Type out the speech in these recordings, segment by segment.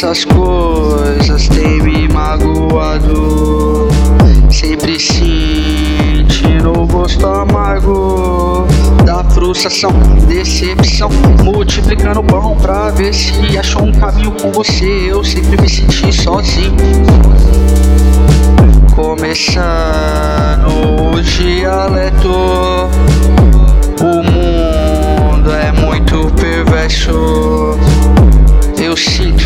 Essas coisas têm me magoado. Sempre sentindo o gosto amargo da frustração, decepção. Multiplicando o pão pra ver se achou um caminho com você. Eu sempre me senti sozinho. Começando o dialeto. O mundo é muito perverso. Eu sinto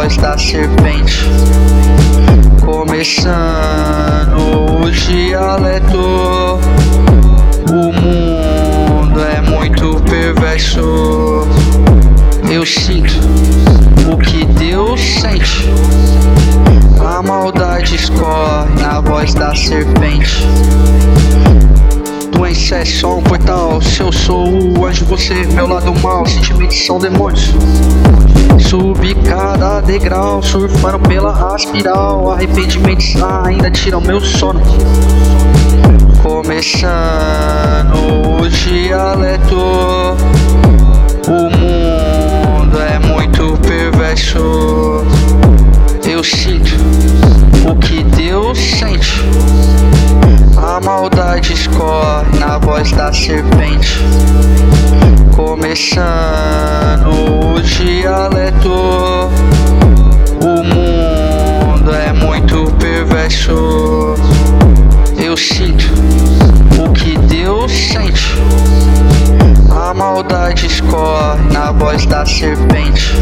voz da serpente. Começando o dialeto. O mundo é muito perverso. Eu sinto o que Deus sente. A maldade escorre na voz da serpente. É só um portal. Se eu sou o anjo, você meu lado mal. Sentimentos são demônios. Subi cada degrau, surfando pela aspiral. Arrependimentos ainda tiram meu sono. Começando o dialeto. O mundo é muito perverso. Eu sinto o que Deus sente. A maldade escorre voz da serpente. Começando o dialeto. O mundo é muito perverso. Eu sinto o que Deus sente. A maldade escorre na voz da serpente.